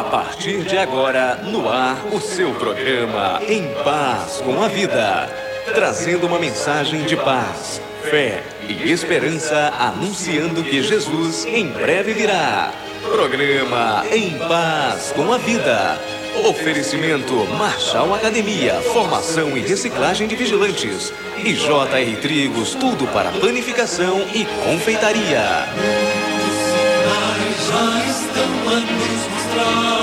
A partir de agora, no ar, o seu programa Em Paz com a Vida. Trazendo uma mensagem de paz, fé e esperança, anunciando que Jesus em breve virá. Programa Em Paz com a Vida. Oferecimento Marshall Academia, formação e reciclagem de vigilantes. E JR Trigos, tudo para panificação e confeitaria. Os sinais já estão nos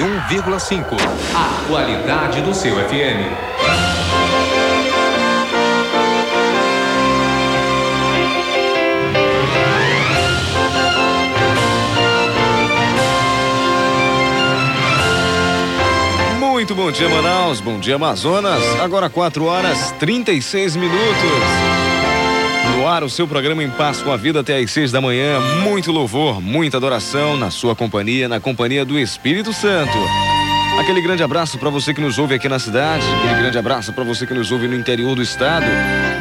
101,5. A qualidade do seu FM. Muito bom dia, Manaus. Bom dia, Amazonas. Agora 4 horas 36 minutos. No ar, o seu programa Em Paz com a Vida até às 6 da manhã. Muito louvor, muita adoração na sua companhia, na companhia do Espírito Santo. Aquele grande abraço para você que nos ouve aqui na cidade, aquele grande abraço para você que nos ouve no interior do estado.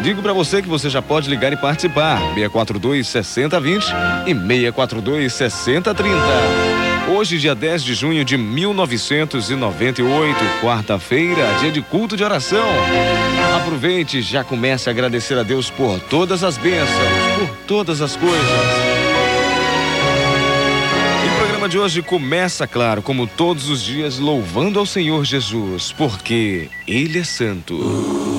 Digo para você que você já pode ligar e participar. 642 6020 e 642 6030. Hoje, dia 10 de junho de 1998, quarta-feira, dia de culto de oração. Aproveite já comece a agradecer a Deus por todas as bênçãos, por todas as coisas. O programa de hoje começa, claro, como todos os dias, louvando ao Senhor Jesus, porque Ele é santo.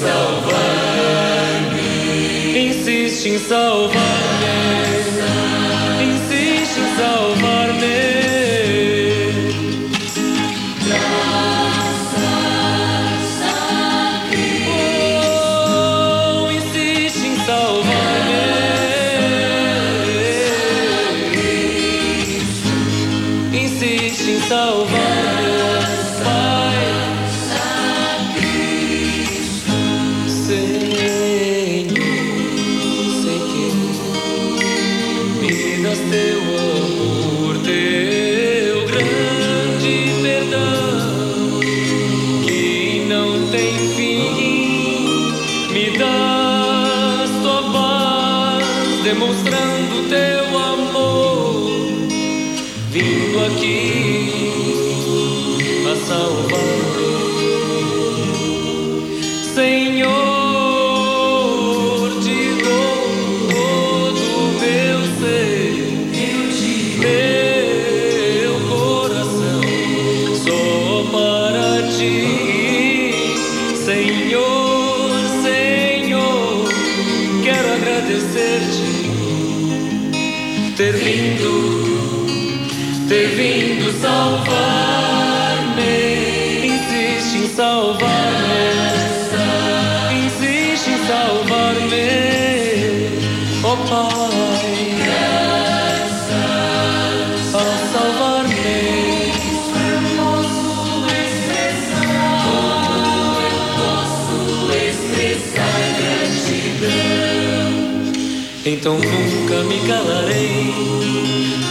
Salvar-me, insiste em salvar-me, Então nunca me calarei,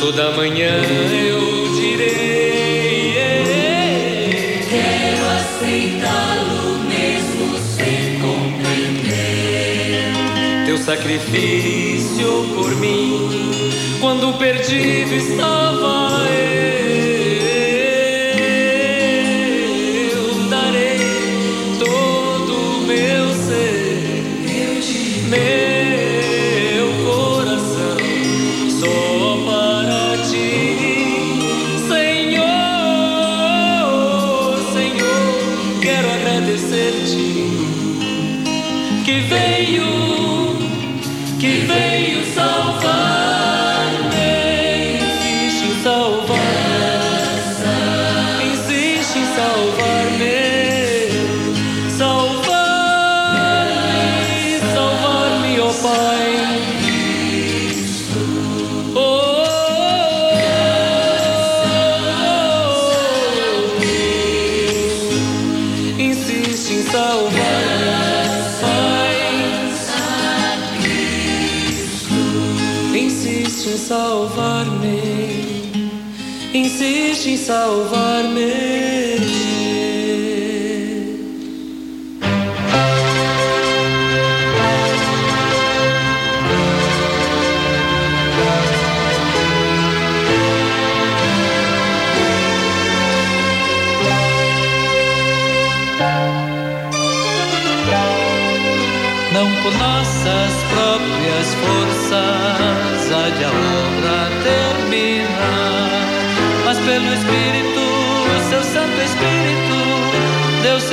toda manhã eu direi. É, quero aceitá-lo mesmo sem compreender. Teu sacrifício por mim, quando perdido estava eu.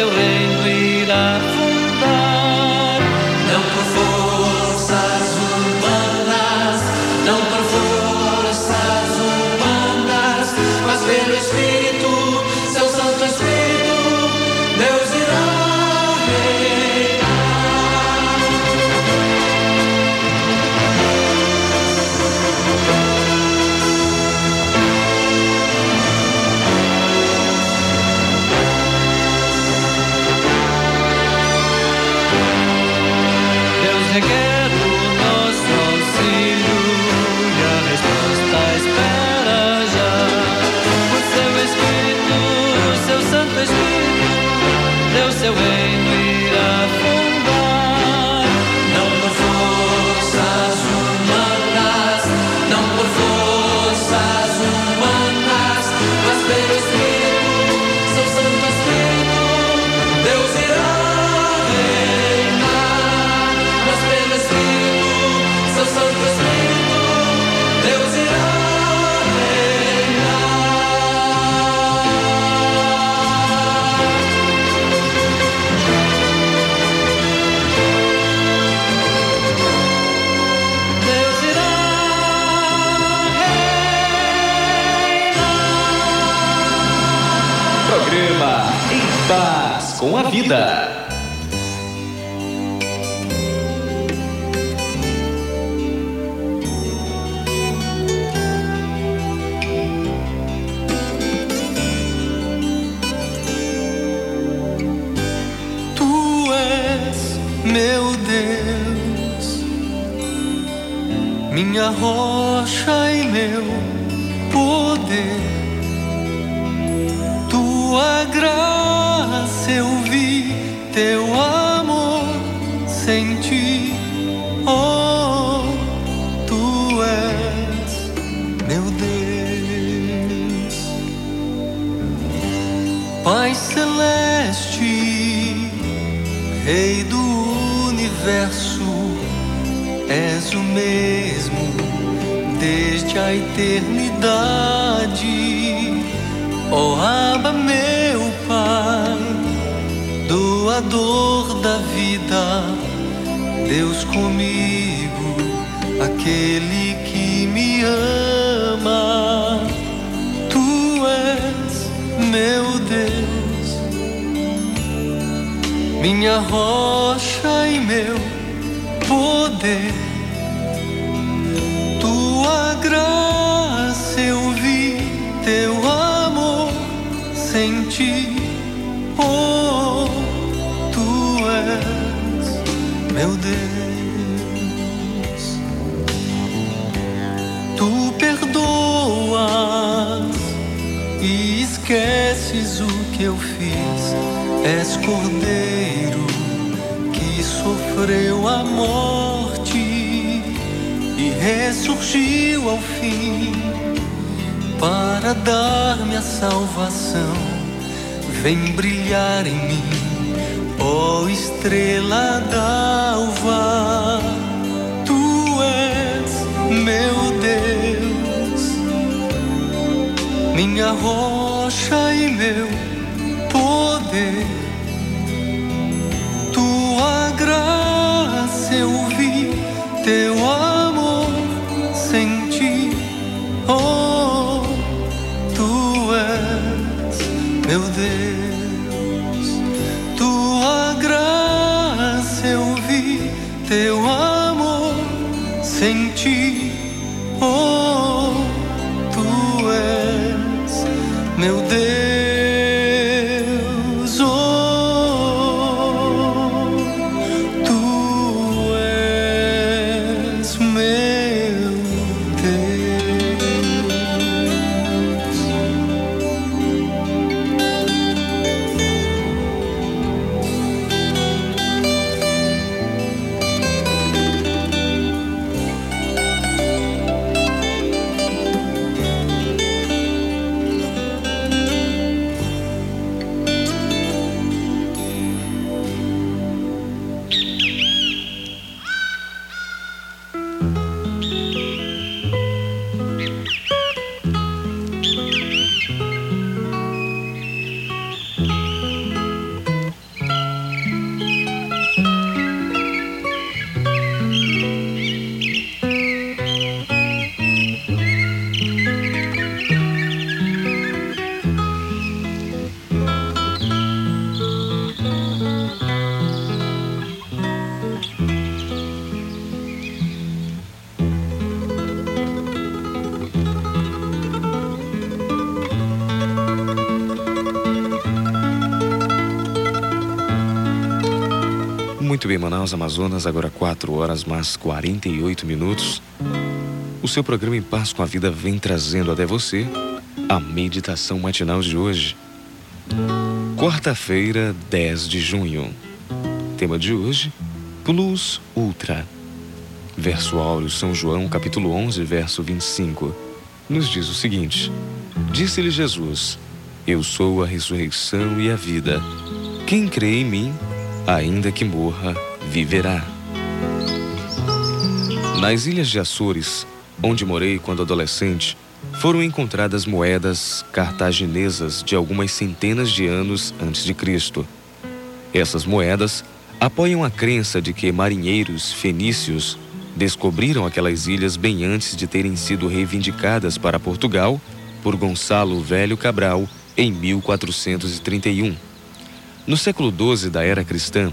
seu reino. a eternidade. Ó oh, meu Pai, doador da vida, Deus comigo, aquele que me ama. Tu és meu Deus, minha rocha e meu poder cordeiro que sofreu a morte e ressurgiu ao fim para dar-me a salvação. Vem brilhar em mim, ó estrela d'alva. Tu és meu Deus, minha rocha e meu poder. Eu vi, teu amor senti. Oh, tu és meu Deus, tua graça eu vi, teu amor senti. Manaus, Amazonas, agora 4 horas mais 48 minutos. O seu programa Em Paz com a Vida vem trazendo até você a meditação matinal de hoje. Quarta-feira, 10 de junho. Tema de hoje: Plus Ultra. Verso áureo, São João, capítulo 11, verso 25. Nos diz o seguinte: Disse-lhe Jesus: Eu sou a ressurreição e a vida. Quem crê em mim, ainda que morra, viverá. Nas ilhas de Açores, onde morei quando adolescente, foram encontradas moedas cartaginesas de algumas centenas de anos antes de Cristo. Essas moedas apoiam a crença de que marinheiros fenícios descobriram aquelas ilhas bem antes de terem sido reivindicadas para Portugal por Gonçalo Velho Cabral em 1431. No século XII da era cristã,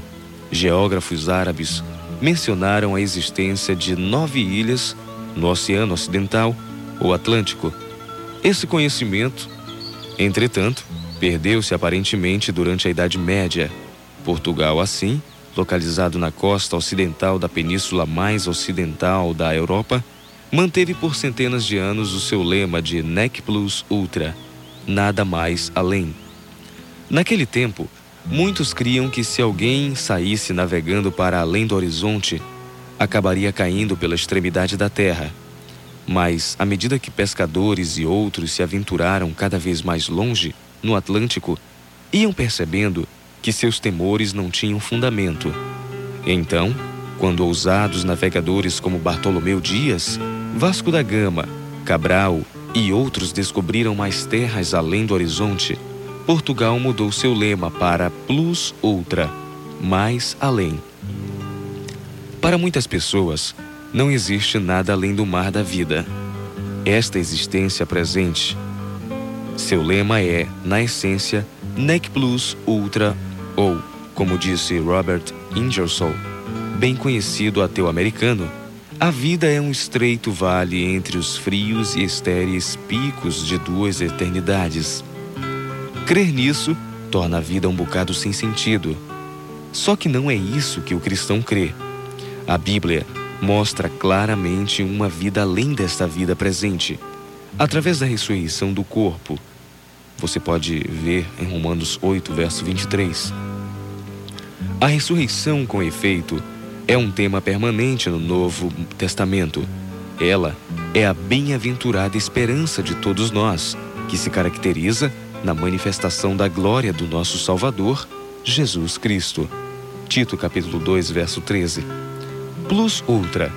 geógrafos árabes mencionaram a existência de nove ilhas no Oceano Ocidental ou Atlântico. Esse conhecimento, entretanto, perdeu-se aparentemente durante a Idade Média. Portugal, assim, localizado na costa ocidental da península mais ocidental da Europa, manteve por centenas de anos o seu lema de Nec Plus Ultra, nada mais além. Naquele tempo, muitos criam que se alguém saísse navegando para além do horizonte, acabaria caindo pela extremidade da terra. Mas, à medida que pescadores e outros se aventuraram cada vez mais longe, no Atlântico, iam percebendo que seus temores não tinham fundamento. Então, quando ousados navegadores como Bartolomeu Dias, Vasco da Gama, Cabral e outros descobriram mais terras além do horizonte, Portugal mudou seu lema para Plus Ultra, mais além. Para muitas pessoas, não existe nada além do mar da vida. esta existência presente. Seu lema é, na essência, Nec Plus Ultra, ou, como disse Robert Ingersoll, bem conhecido ateu americano, a vida é um estreito vale entre os frios e estéreis picos de duas eternidades. Crer nisso torna a vida um bocado sem sentido. Só que não é isso que o cristão crê. A Bíblia mostra claramente uma vida além desta vida presente, através da ressurreição do corpo. Você pode ver em Romanos 8, verso 23. A ressurreição, com efeito, é um tema permanente no Novo Testamento. Ela é a bem-aventurada esperança de todos nós, que se caracteriza na manifestação da glória do nosso Salvador, Jesus Cristo. Tito capítulo 2, verso 13. Plus ultra.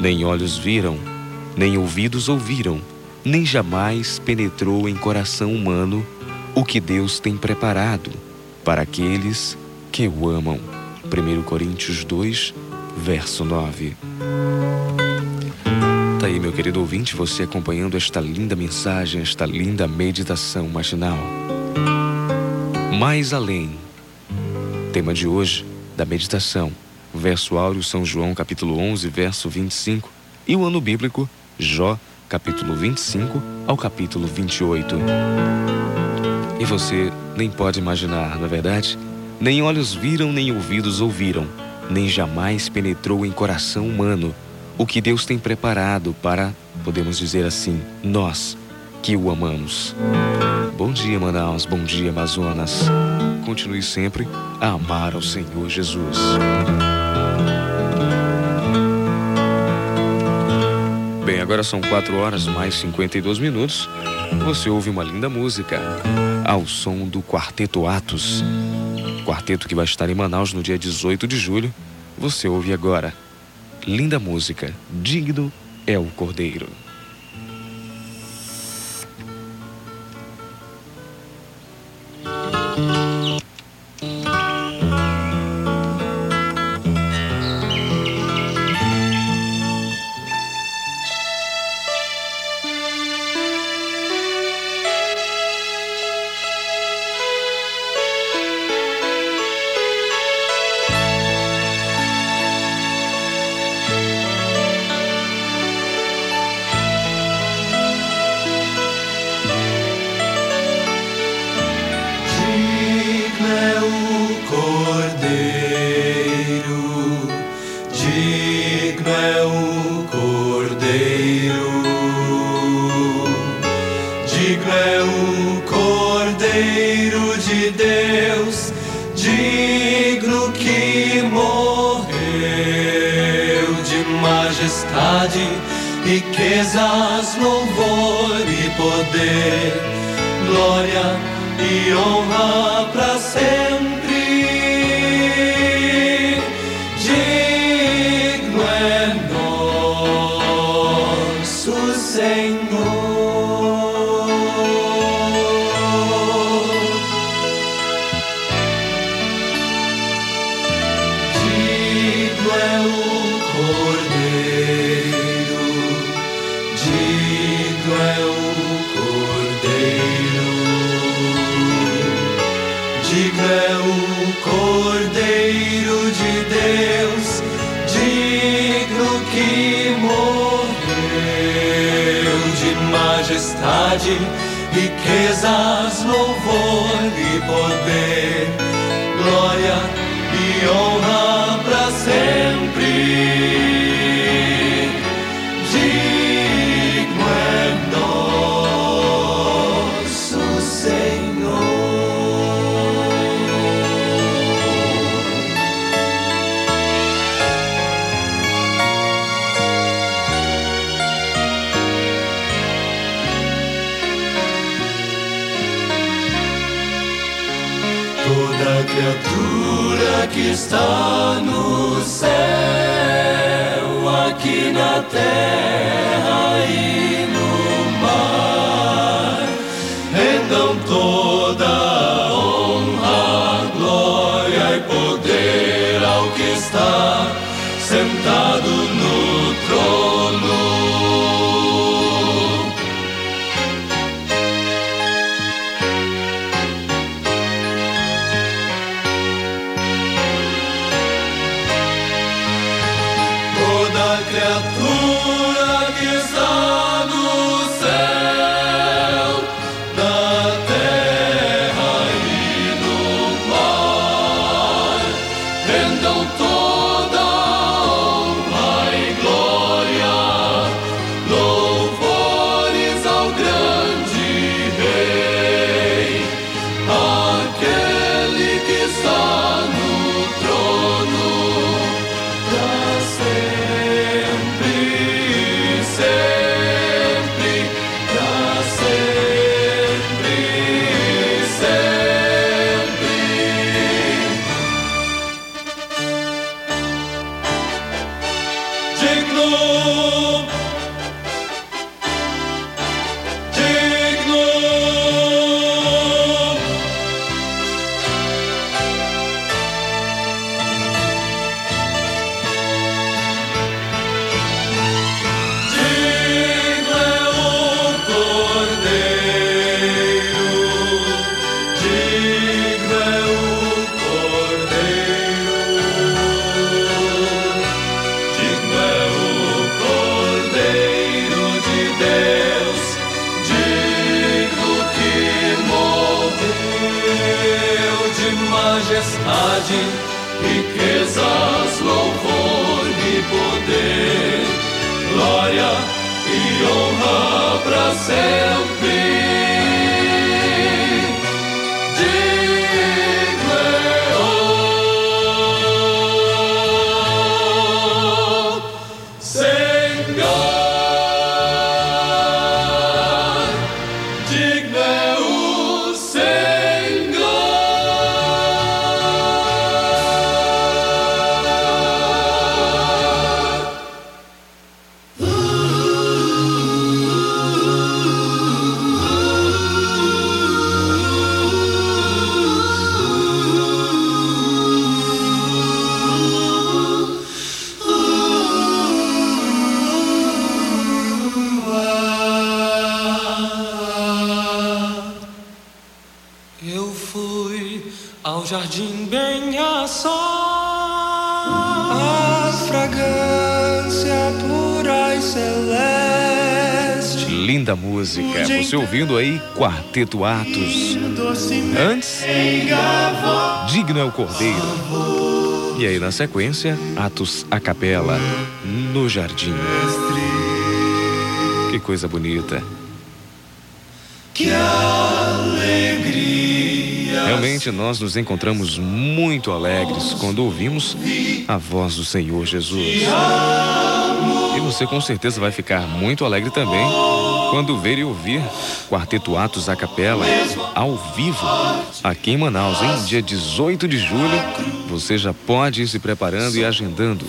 Nem olhos viram, nem ouvidos ouviram, nem jamais penetrou em coração humano o que Deus tem preparado para aqueles que o amam. 1 Coríntios 2, verso 9. Aí, meu querido ouvinte, você acompanhando esta linda mensagem, esta linda meditação matinal. Mais além. Tema de hoje da meditação, verso áureo São João, capítulo 11, verso 25, e o ano bíblico Jó, capítulo 25 ao capítulo 28. E você nem pode imaginar, na é verdade, nem olhos viram, nem ouvidos ouviram, nem jamais penetrou em coração humano o que Deus tem preparado para, podemos dizer assim, nós que o amamos. Bom dia, Manaus. Bom dia, Amazonas. Continue sempre a amar ao Senhor Jesus. Bem, agora são 4 horas mais 52 minutos. Você ouve uma linda música ao som do Quarteto Atos quarteto que vai estar em Manaus no dia 18 de julho, você ouve agora. Linda música, Digno é o Cordeiro. Poder, está no céu, aqui na terra e ouvindo aí Quarteto Atos. Antes, Digno é o Cordeiro. E aí na sequência, Atos a Capela no Jardim. Que coisa bonita. Que alegria. Realmente nós nos encontramos muito alegres quando ouvimos a voz do Senhor Jesus. E você com certeza vai ficar muito alegre também quando ver e ouvir Quarteto Atos a Capela ao vivo aqui em Manaus, em dia 18 de julho. Você já pode ir se preparando e agendando.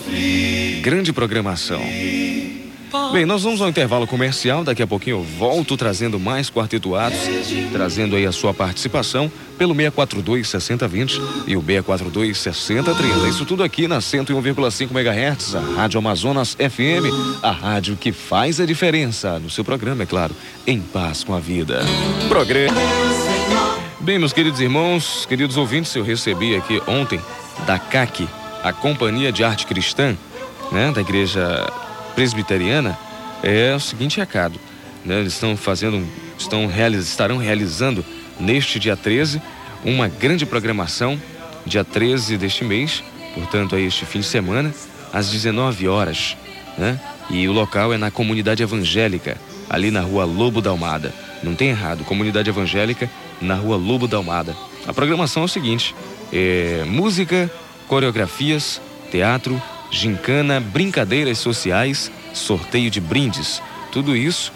Grande programação. Bem, nós vamos ao intervalo comercial. Daqui a pouquinho eu volto trazendo mais Quarteto Atos, trazendo aí a sua participação pelo 642 6020 e o 642 6030. Isso tudo aqui na 101,5 MHz, a Rádio Amazonas FM, a rádio que faz a diferença no seu programa, é claro, em paz com a vida. Programa. Bem, meus queridos irmãos, queridos ouvintes, eu recebi aqui ontem da CAC, a Companhia de Arte Cristã, né, da Igreja presbiteriana é o seguinte recado. Né? Eles estão fazendo, estão realiz, estarão realizando neste dia 13 uma grande programação, dia 13 deste mês, portanto, aí este fim de semana, às 19 horas. Né? E o local é na comunidade evangélica, ali na rua Lobo da Almada. Não tem errado, comunidade evangélica na rua Lobo da Almada. A programação é o seguinte: é música, coreografias, teatro, gincana, brincadeiras sociais, sorteio de brindes. Tudo isso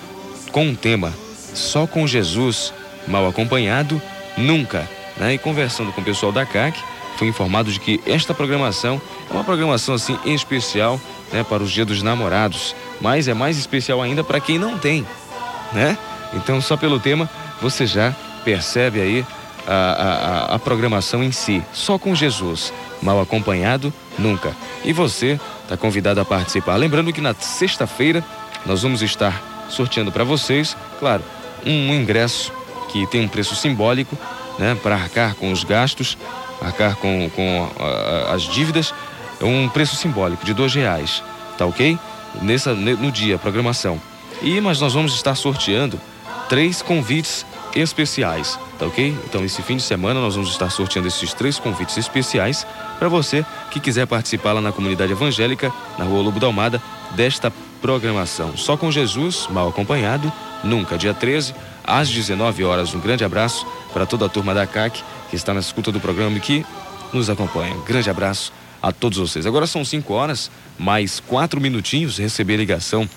com um tema: só com Jesus, mal acompanhado, nunca. Né? E conversando com o pessoal da CAC, fui informado de que esta programação é uma programação assim especial né, para os Dias dos Namorados, mas é mais especial ainda para quem não tem, né? Então, só pelo tema, você já percebe aí a, a, a programação em si, só com Jesus, mal acompanhado, nunca. E você está convidado a participar. Lembrando que na sexta-feira nós vamos estar sorteando para vocês, claro, um ingresso que tem um preço simbólico, né, para arcar com os gastos, arcar com, com as dívidas, um preço simbólico de dois reais, tá ok? Nessa, no dia, programação. E mas nós vamos estar sorteando três convites especiais, tá ok? Então, esse fim de semana nós vamos estar sorteando esses três convites especiais para você que quiser participar lá na comunidade evangélica, na Rua Lobo da Almada, desta programação. Só com Jesus, mal acompanhado, nunca. Dia 13, às 19 horas. Um grande abraço para toda a turma da CAC que está na escuta do programa e que nos acompanha. grande abraço a todos vocês. Agora são 5 horas, mais quatro minutinhos. Receber ligação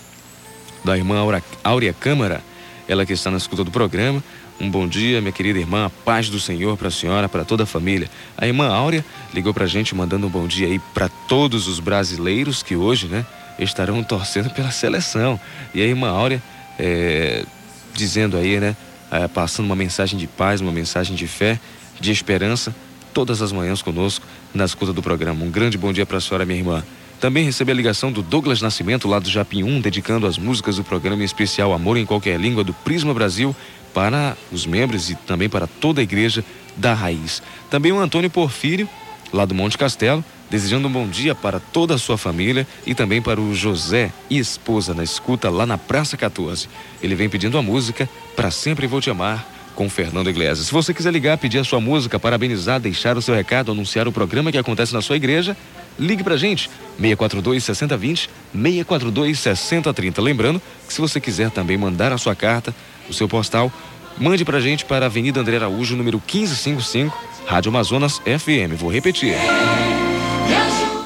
da irmã Áurea Câmara, ela que está na escuta do programa. Um bom dia, minha querida irmã, a paz do Senhor para a senhora, para toda a família. A irmã Áurea ligou para a gente mandando um bom dia aí para todos os brasileiros que hoje, né, estarão torcendo pela seleção. E a irmã Áurea é, dizendo aí, né, é, passando uma mensagem de paz, uma mensagem de fé, de esperança, todas as manhãs conosco na escuta do programa. Um grande bom dia para a senhora, minha irmã. Também recebi a ligação do Douglas Nascimento, lá do Japim 1, dedicando as músicas do programa em especial Amor em Qualquer Língua do Prisma Brasil para os membros e também para toda a igreja da Raiz. Também o Antônio Porfírio, lá do Monte Castelo, desejando um bom dia para toda a sua família e também para o José e esposa na escuta lá na Praça 14. Ele vem pedindo a música Para Sempre Vou Te Amar com Fernando Iglesias. Se você quiser ligar, pedir a sua música, parabenizar, deixar o seu recado, anunciar o programa que acontece na sua igreja, ligue pra gente, 642 6020, 642 6030. Lembrando que se você quiser também mandar a sua carta, o seu postal, mande pra gente para a Avenida André Araújo, número 1555, Rádio Amazonas FM. Vou repetir.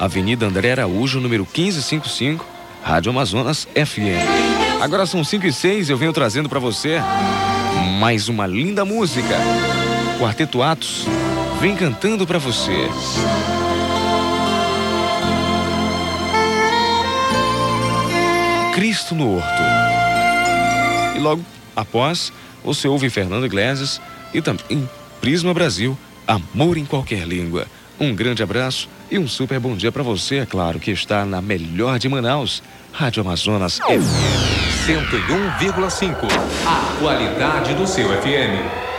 Avenida André Araújo, número 1555, Rádio Amazonas FM. Agora são 5 e 6 eu venho trazendo para você mais uma linda música. Quarteto Atos vem cantando para você. Cristo no Horto. E logo após, você ouve Fernando Iglesias e também Prisma Brasil, Amor em Qualquer Língua. Um grande abraço e um super bom dia para você, é claro, que está na melhor de Manaus, Rádio Amazonas FM. 101,5. A qualidade do seu FM.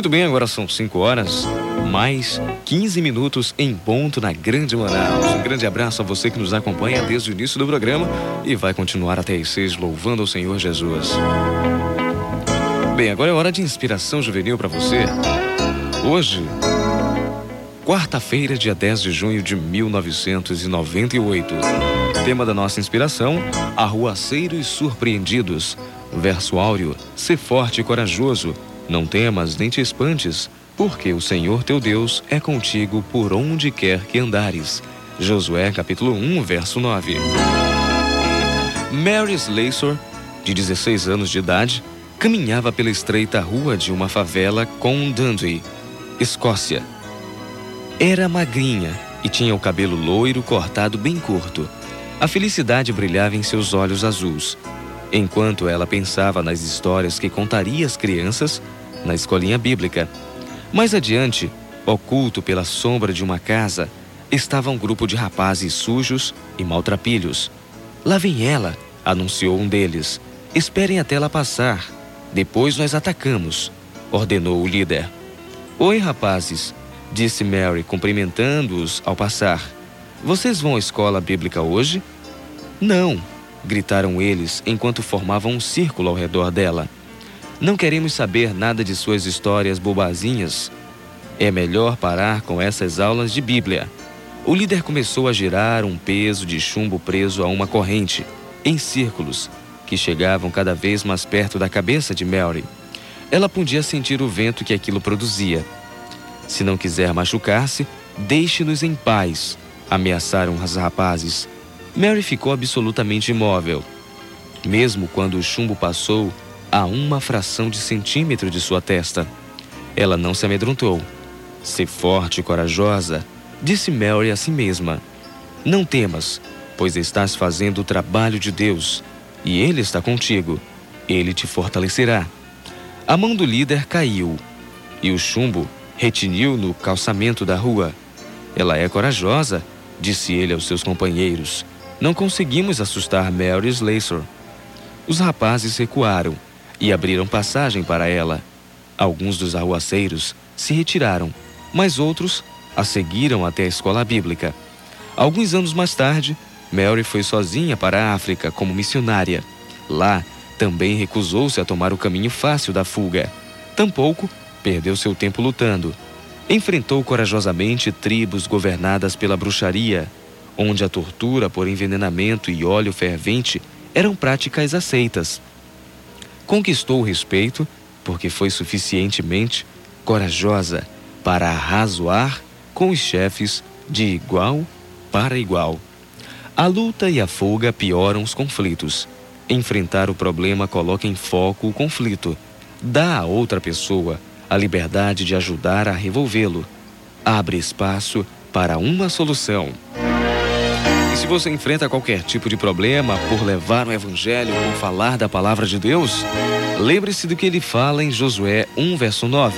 Muito bem, agora são 5 horas, mais 15 minutos em ponto na Grande Manaus. Um grande abraço a você que nos acompanha desde o início do programa e vai continuar até as 6 louvando ao Senhor Jesus. Bem, agora é hora de inspiração juvenil para você. Hoje, quarta-feira, dia 10 de junho de 1998. Tema da nossa inspiração: Arruaceiros surpreendidos. Verso áureo: Sê forte e corajoso, não temas nem te espantes, porque o Senhor teu Deus é contigo por onde quer que andares. Josué capítulo 1, verso 9. Mary Slessor, de 16 anos de idade, caminhava pela estreita rua de uma favela com Dundee, Escócia. Era magrinha e tinha o cabelo loiro cortado bem curto. A felicidade brilhava em seus olhos azuis. Enquanto ela pensava nas histórias que contaria às crianças na escolinha bíblica. Mais adiante, oculto pela sombra de uma casa, estava um grupo de rapazes sujos e maltrapilhos. Lá vem ela, anunciou um deles. Esperem até ela passar. Depois nós atacamos, ordenou o líder. Oi, rapazes, disse Mary, cumprimentando-os ao passar. Vocês vão à escola bíblica hoje? Não, gritaram eles enquanto formavam um círculo ao redor dela. Não queremos saber nada de suas histórias bobazinhas. É melhor parar com essas aulas de Bíblia. O líder começou a girar um peso de chumbo preso a uma corrente, em círculos, que chegavam cada vez mais perto da cabeça de Mary. Ela podia sentir o vento que aquilo produzia. Se não quiser machucar-se, deixe-nos em paz, ameaçaram os rapazes. Mary ficou absolutamente imóvel. Mesmo quando o chumbo passou a uma fração de centímetro de sua testa. Ela não se amedrontou. Se forte e corajosa, disse Mary a si mesma. Não temas, pois estás fazendo o trabalho de Deus, e Ele está contigo. Ele te fortalecerá. A mão do líder caiu, e o chumbo retiniu no calçamento da rua. Ela é corajosa, disse ele aos seus companheiros. Não conseguimos assustar Mary Slessor. Os rapazes recuaram e abriram passagem para ela. Alguns dos arruaceiros se retiraram, mas outros a seguiram até a escola bíblica. Alguns anos mais tarde, Mary foi sozinha para a África como missionária. Lá, também recusou-se a tomar o caminho fácil da fuga. Tampouco perdeu seu tempo lutando. Enfrentou corajosamente tribos governadas pela bruxaria, onde a tortura por envenenamento e óleo fervente eram práticas aceitas. Conquistou o respeito porque foi suficientemente corajosa para arrazoar com os chefes de igual para igual. A luta e a fuga pioram os conflitos. Enfrentar o problema coloca em foco o conflito. Dá a outra pessoa a liberdade de ajudar a revolvê-lo. Abre espaço para uma solução. Se você enfrenta qualquer tipo de problema por levar o evangelho ou falar da palavra de Deus, lembre-se do que ele fala em Josué 1, verso 9.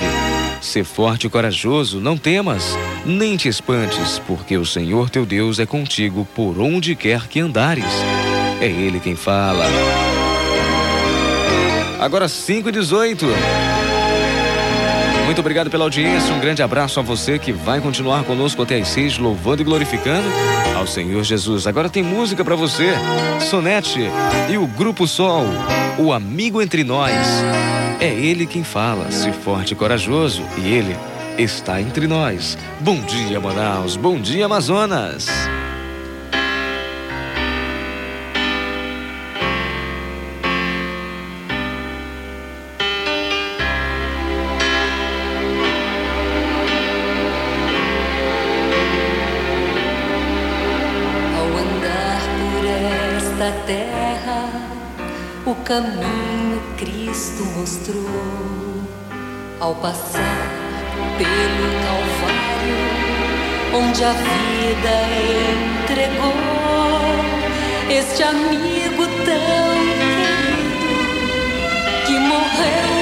Ser forte e corajoso, não temas, nem te espantes, porque o Senhor teu Deus é contigo por onde quer que andares. É Ele quem fala. Agora 5 e 18. Muito obrigado pela audiência. Um grande abraço a você que vai continuar conosco até às seis, louvando e glorificando ao Senhor Jesus. Agora tem música para você. Sonete e o Grupo Sol, o amigo entre nós. É ele quem fala, se forte e corajoso, e ele está entre nós. Bom dia, Manaus. Bom dia, Amazonas. Caminho Cristo mostrou. Ao passar pelo Calvário, onde a vida entregou, este amigo tão querido que morreu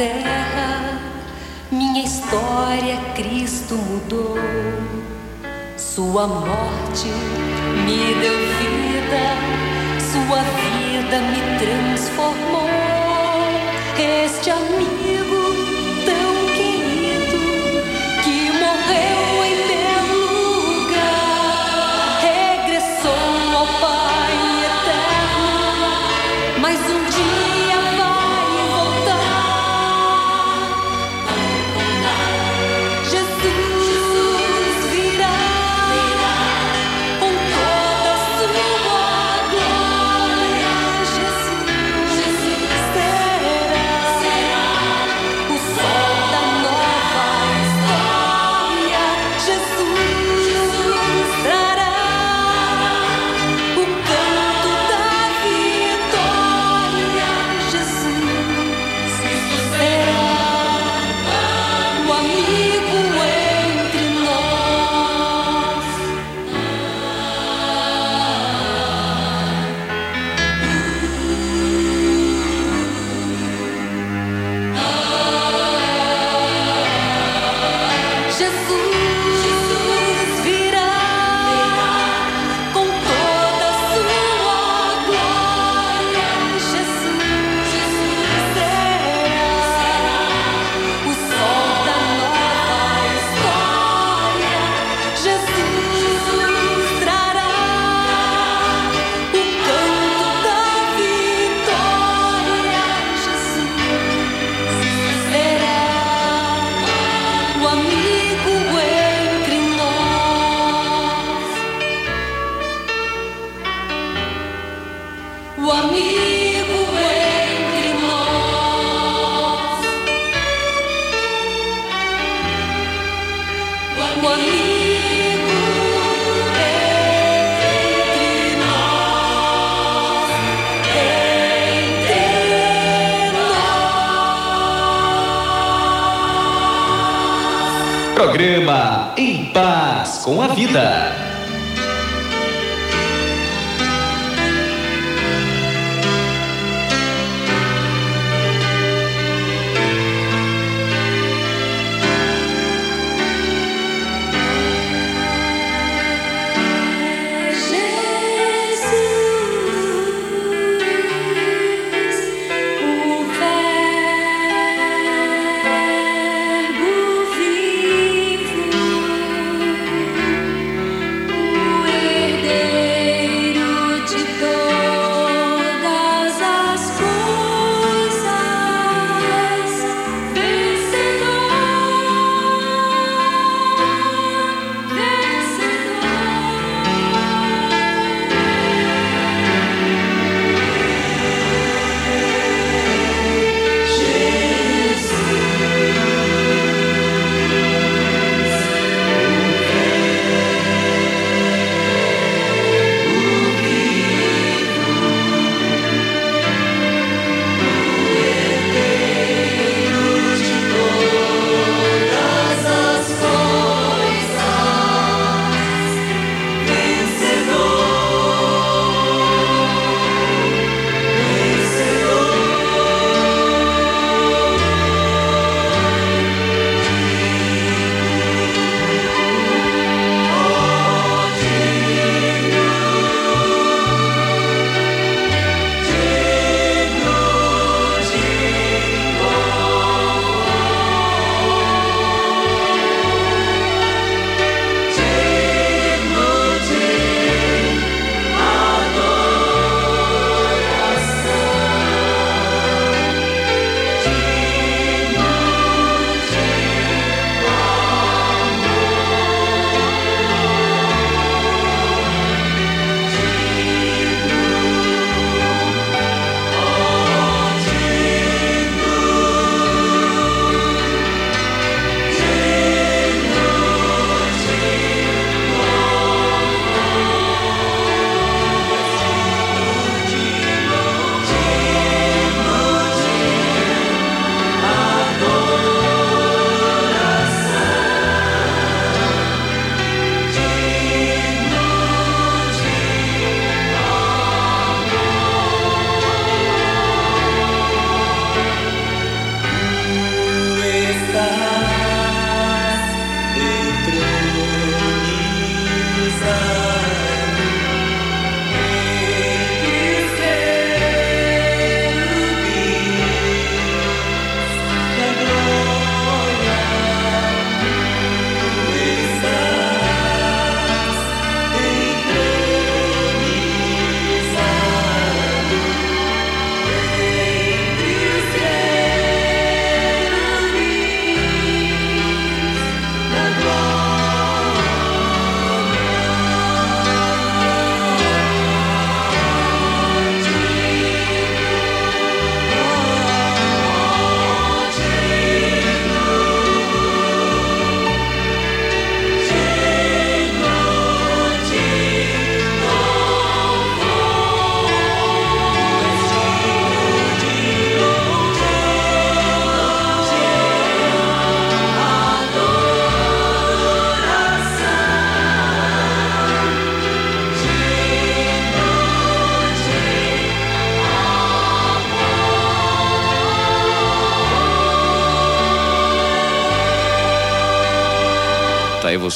terra, minha história Cristo mudou. Sua morte me deu vida, sua vida me transformou. Este amigo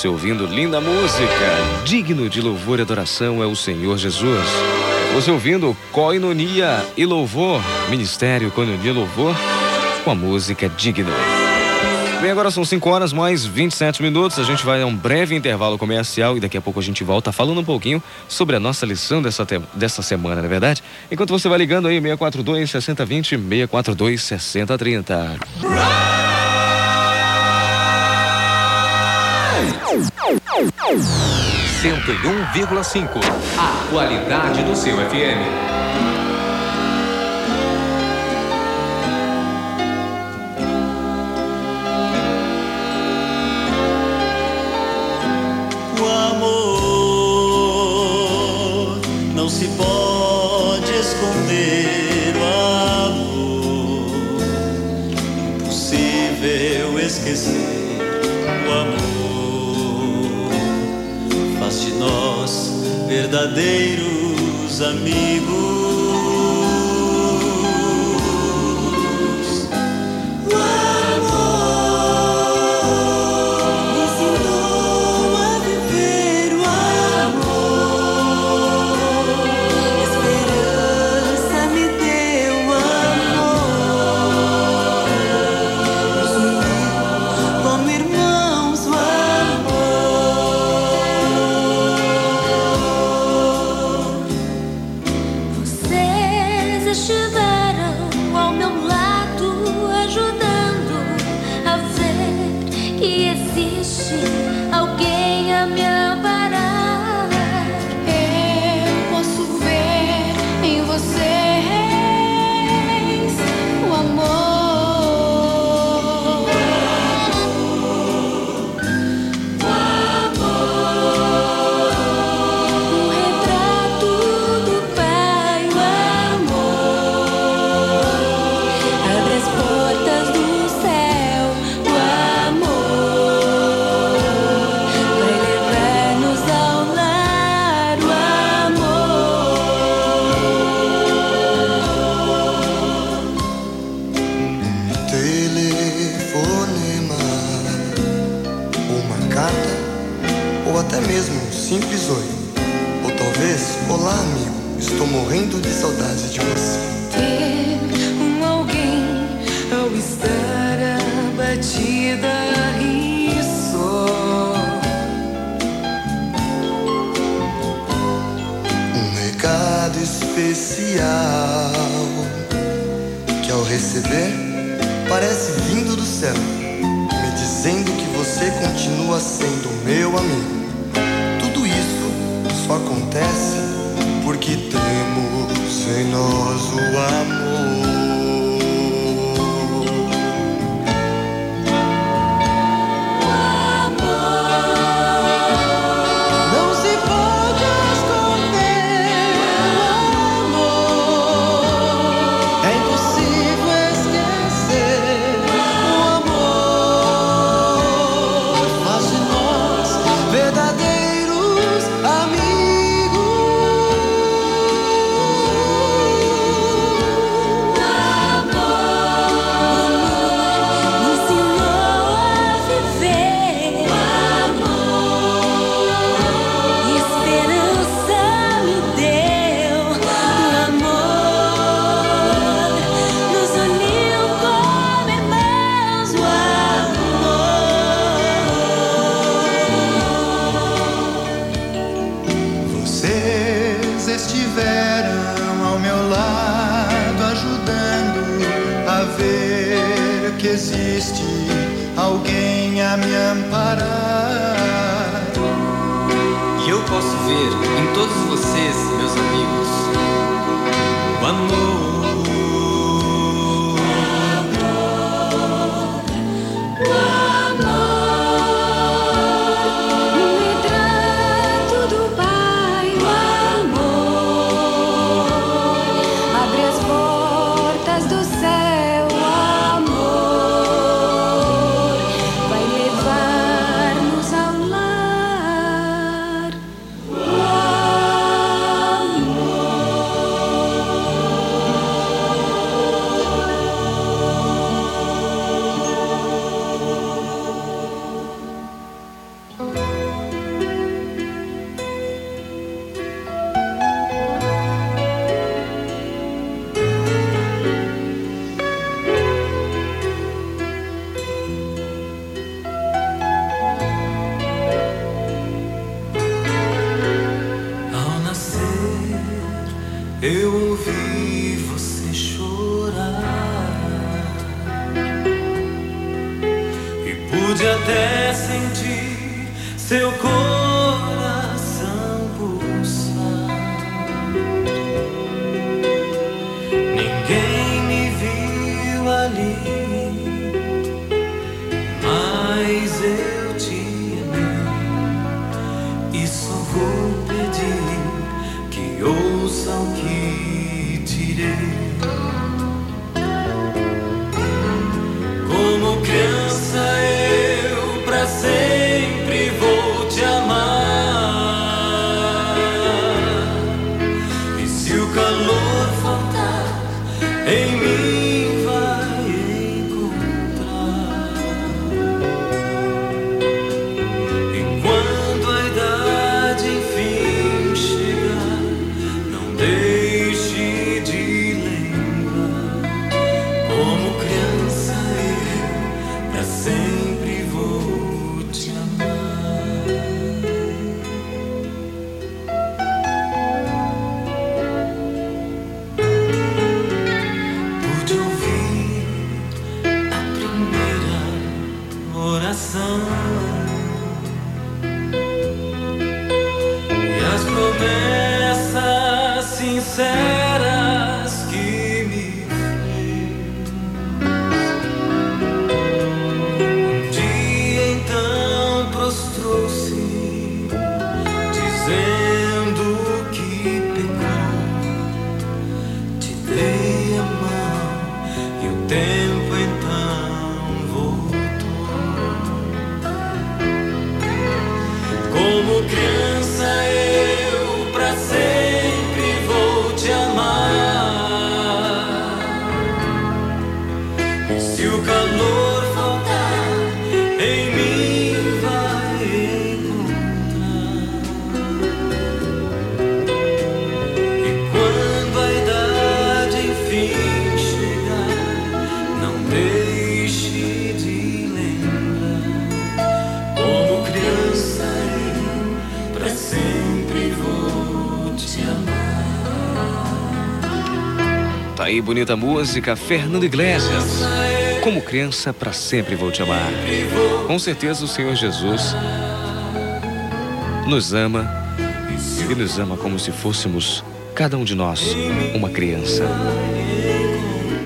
você ouvindo linda música. Digno de louvor e adoração é o Senhor Jesus. Você ouvindo Coinonia e Louvor, Ministério Coinonia e Louvor, com a música Digno. Bem, agora são 5 horas mais 27 minutos. A gente vai a um breve intervalo comercial e daqui a pouco a gente volta falando um pouquinho sobre a nossa lição dessa, dessa semana, na é verdade? Enquanto você vai ligando aí, 642 6020, 642 6030. Bravo! 101,5. A qualidade do seu FM. O amor não se pode esconder. O amor é impossível esquecer. O amor faz de nós verdadeiros amigos. Música, Fernando Iglesias. Como criança, pra sempre vou te amar. Com certeza o Senhor Jesus nos ama e nos ama como se fôssemos, cada um de nós, uma criança.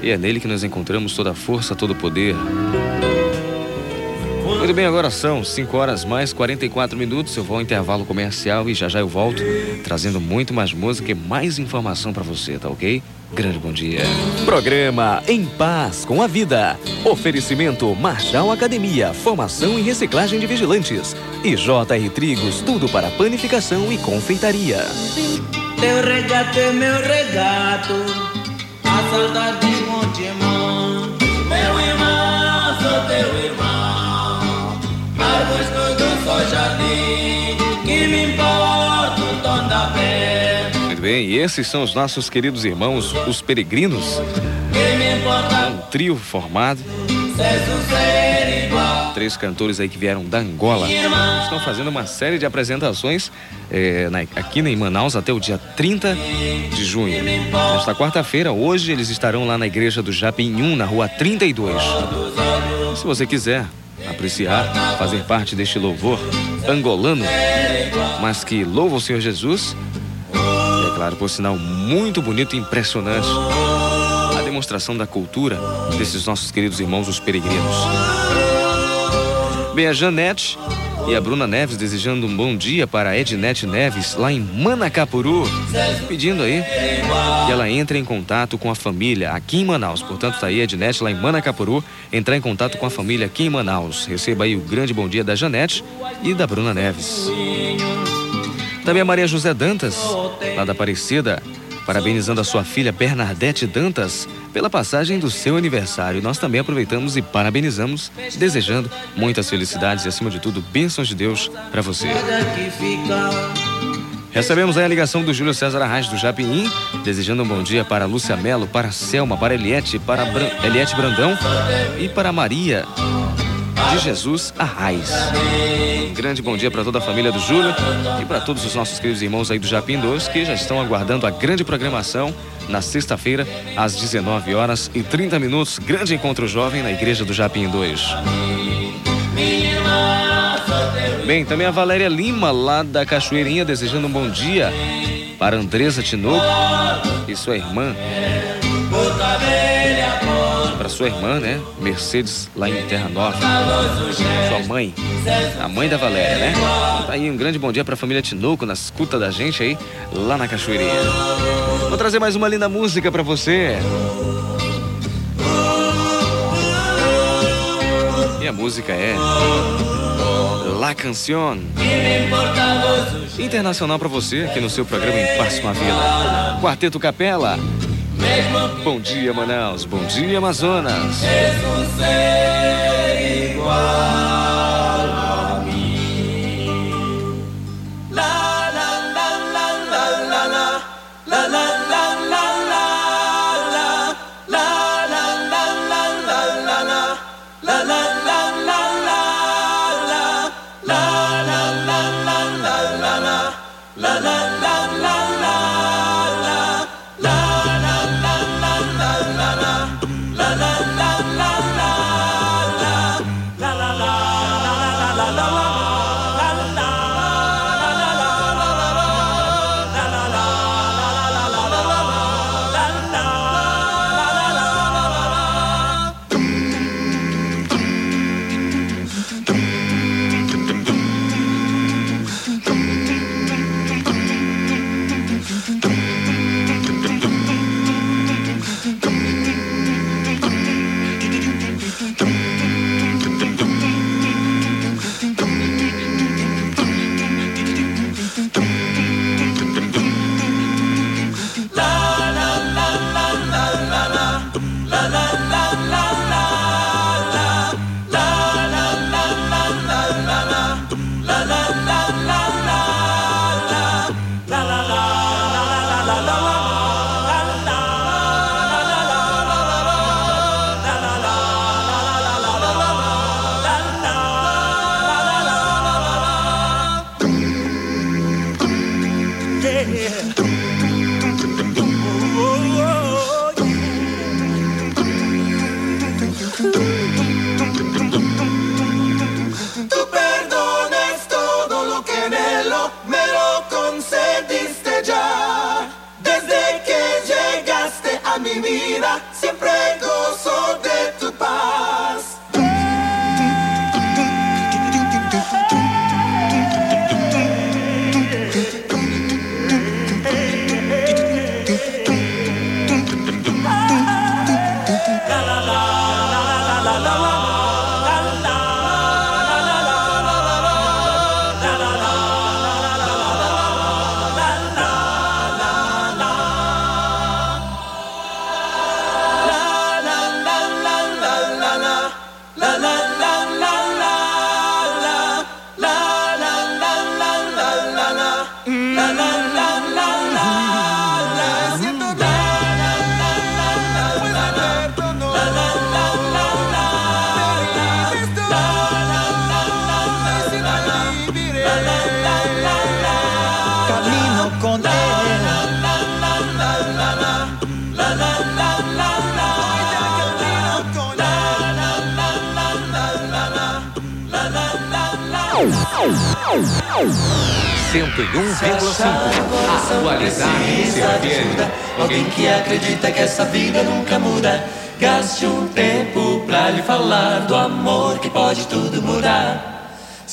E é nele que nós encontramos toda a força, todo o poder. Muito bem, agora são 5 horas mais 44 minutos. Eu vou ao intervalo comercial e já já eu volto trazendo muito mais música e mais informação pra você, tá ok? Grande bom dia. Programa Em Paz com a Vida. Oferecimento Marchal Academia, formação e reciclagem de vigilantes. E JR Trigos, tudo para panificação e confeitaria. Teu regato é meu regato, a saudade monte irmão. Meu irmão, sou teu irmão, árvores todo sou jardim, que me importa o tom da pé. Muito bem, e esses são os nossos queridos irmãos, os peregrinos. Um trio formado, três cantores aí que vieram da Angola. Estão fazendo uma série de apresentações eh, na- aqui em Manaus até o dia 30 de junho. Nesta quarta-feira, hoje, eles estarão lá na igreja do Japinhum, na rua 32. Se você quiser apreciar, fazer parte deste louvor angolano, mas que louva o Senhor Jesus, é claro, por sinal muito bonito e impressionante, a demonstração da cultura desses nossos queridos irmãos, os peregrinos. Bem, a Janete e a Bruna Neves desejando um bom dia para a Ednete Neves, lá em Manacapuru, pedindo aí que ela entre em contato com a família aqui em Manaus. Portanto, tá aí a Ednete lá em Manacapuru, entrar em contato com a família aqui em Manaus. Receba aí o grande bom dia da Janete e da Bruna Neves. Também a Maria José Dantas, lá da Aparecida, parabenizando a sua filha Bernadette Dantas pela passagem do seu aniversário. Nós também aproveitamos e parabenizamos, desejando muitas felicidades e, acima de tudo, bênçãos de Deus para você. Recebemos aí a ligação do Júlio César Arraes do Japim, desejando um bom dia para Lúcia Melo, para Selma, para Eliette, para Bran... Eliette Brandão e para Maria. De Jesus Arraiz. Um grande bom dia para toda a família do Júlio e para todos os nossos queridos irmãos aí do Japim 2 que já estão aguardando a grande programação na sexta-feira, às 19 horas e 30 minutos. Grande encontro jovem na Igreja do Japim 2. Bem, também a Valéria Lima, lá da Cachoeirinha, desejando um bom dia para Andresa Tinoco e sua irmã. Para sua irmã, né? Mercedes, lá em Terra Nova. Sua mãe, a mãe da Valéria, né? Tá aí um grande bom dia para a família Tinoco, na escuta da gente aí, lá na Cachoeirinha. Vou trazer mais uma linda música para você. E a música é La Canción. Internacional para você aqui no seu programa Em Paz com a Vida. Quarteto Capela. Bom dia, Manaus. Bom dia, Amazonas. Tú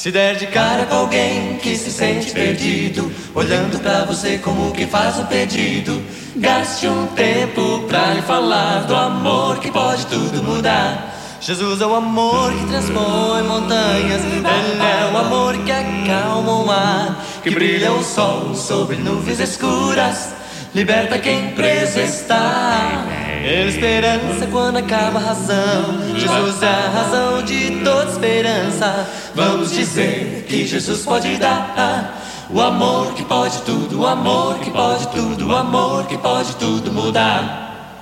Se der de cara com alguém que se sente perdido, olhando pra você como que faz um pedido. Gaste um tempo pra lhe falar do amor que pode tudo mudar. Jesus é o amor que transpõe montanhas, Ele é o amor que acalma o mar, que brilha o sol sobre nuvens escuras, liberta quem preso está. Esperança quando acaba a razão, Jesus é a razão de toda esperança. Vamos dizer que Jesus pode dar. O amor que pode tudo, o amor que pode tudo, o amor que pode tudo mudar.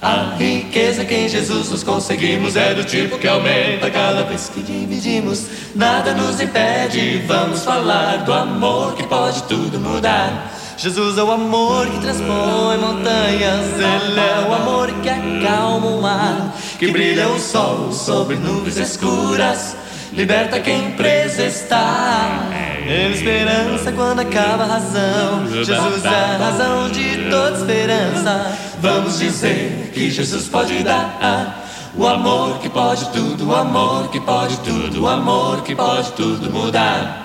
A riqueza que em Jesus nós conseguimos é do tipo que aumenta cada vez que dividimos. Nada nos impede, vamos falar do amor que pode tudo mudar. Jesus é o amor que transpõe montanhas, Ele é o amor que acalma o mar, que brilha o sol sobre nuvens escuras, liberta quem preso está. Ele esperança quando acaba a razão, Jesus é a razão de toda esperança. Vamos dizer que Jesus pode dar. O amor que pode tudo, o amor que pode tudo, o amor que pode tudo mudar.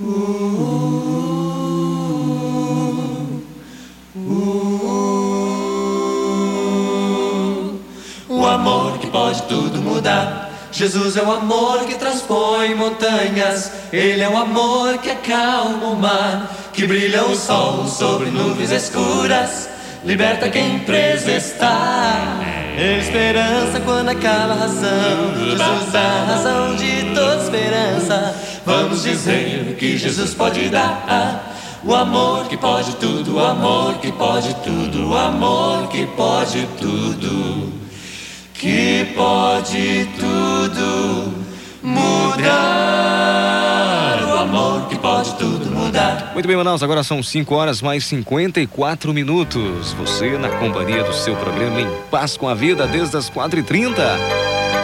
Uh, O amor que pode tudo mudar. Jesus é o amor que transpõe montanhas. Ele é o amor que acalma o mar, que brilha o sol sobre nuvens escuras, liberta quem preso está. Esperança quando acaba a razão. Jesus é a razão de toda esperança. Vamos dizer que Jesus pode dar. O amor que pode tudo, o amor que pode tudo, o amor que pode tudo que pode tudo mudar. O amor que pode tudo mudar. Muito bem, Manaus, agora são 5 horas mais 54 minutos. Você na companhia do seu programa Em Paz com a Vida desde as 4h30.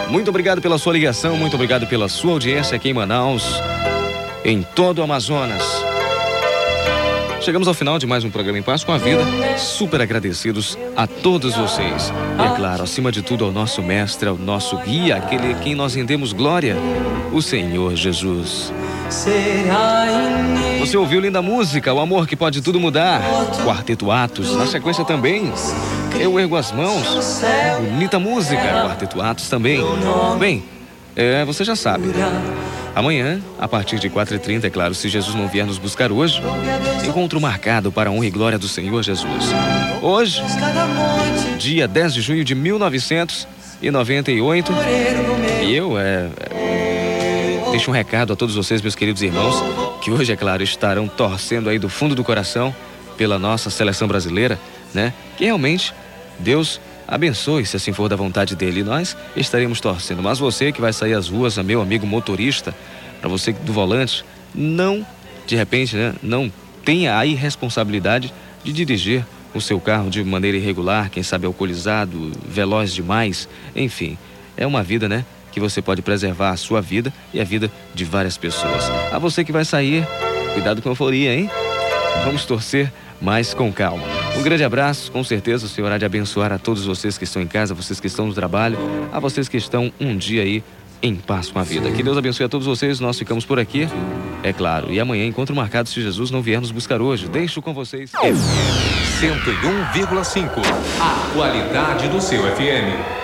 Muito obrigado pela sua ligação, muito obrigado pela sua audiência aqui em Manaus, em todo o Amazonas. Chegamos ao final de mais um programa Em Paz com a Vida. Super agradecidos a todos vocês. E é claro, acima de tudo, ao nosso mestre, ao nosso guia, aquele a quem nós rendemos glória, o Senhor Jesus. Você ouviu linda música, O Amor que Pode Tudo Mudar, Quarteto Atos. Na sequência também, Eu Ergo as Mãos, bonita música, Quarteto Atos também. Bem, é, você já sabe. Amanhã, a partir de 4h30, é claro, se Jesus não vier nos buscar hoje, encontro marcado para a honra e glória do Senhor Jesus. Hoje, dia 10 de junho de 1998, e eu é, é, deixo um recado a todos vocês, meus queridos irmãos, que hoje, é claro, estarão torcendo aí do fundo do coração pela nossa seleção brasileira, né? Que realmente Deus Abençoe, se assim for da vontade dele. Nós estaremos torcendo. Mas você que vai sair às ruas, meu amigo motorista, para você do volante, não, de repente, né, não tenha a irresponsabilidade de dirigir o seu carro de maneira irregular, quem sabe alcoolizado, veloz demais, enfim. É uma vida, né? Que você pode preservar a sua vida e a vida de várias pessoas. A você que vai sair, cuidado com a euforia, hein? Vamos torcer, mas com calma. Um grande abraço, com certeza o Senhor há de abençoar a todos vocês que estão em casa, vocês que estão no trabalho, a vocês que estão um dia aí em paz com a vida. Que Deus abençoe a todos vocês, nós ficamos por aqui, é claro. E amanhã, encontro marcado se Jesus não vier nos buscar hoje. Deixo com vocês. 101,5. A qualidade do seu FM.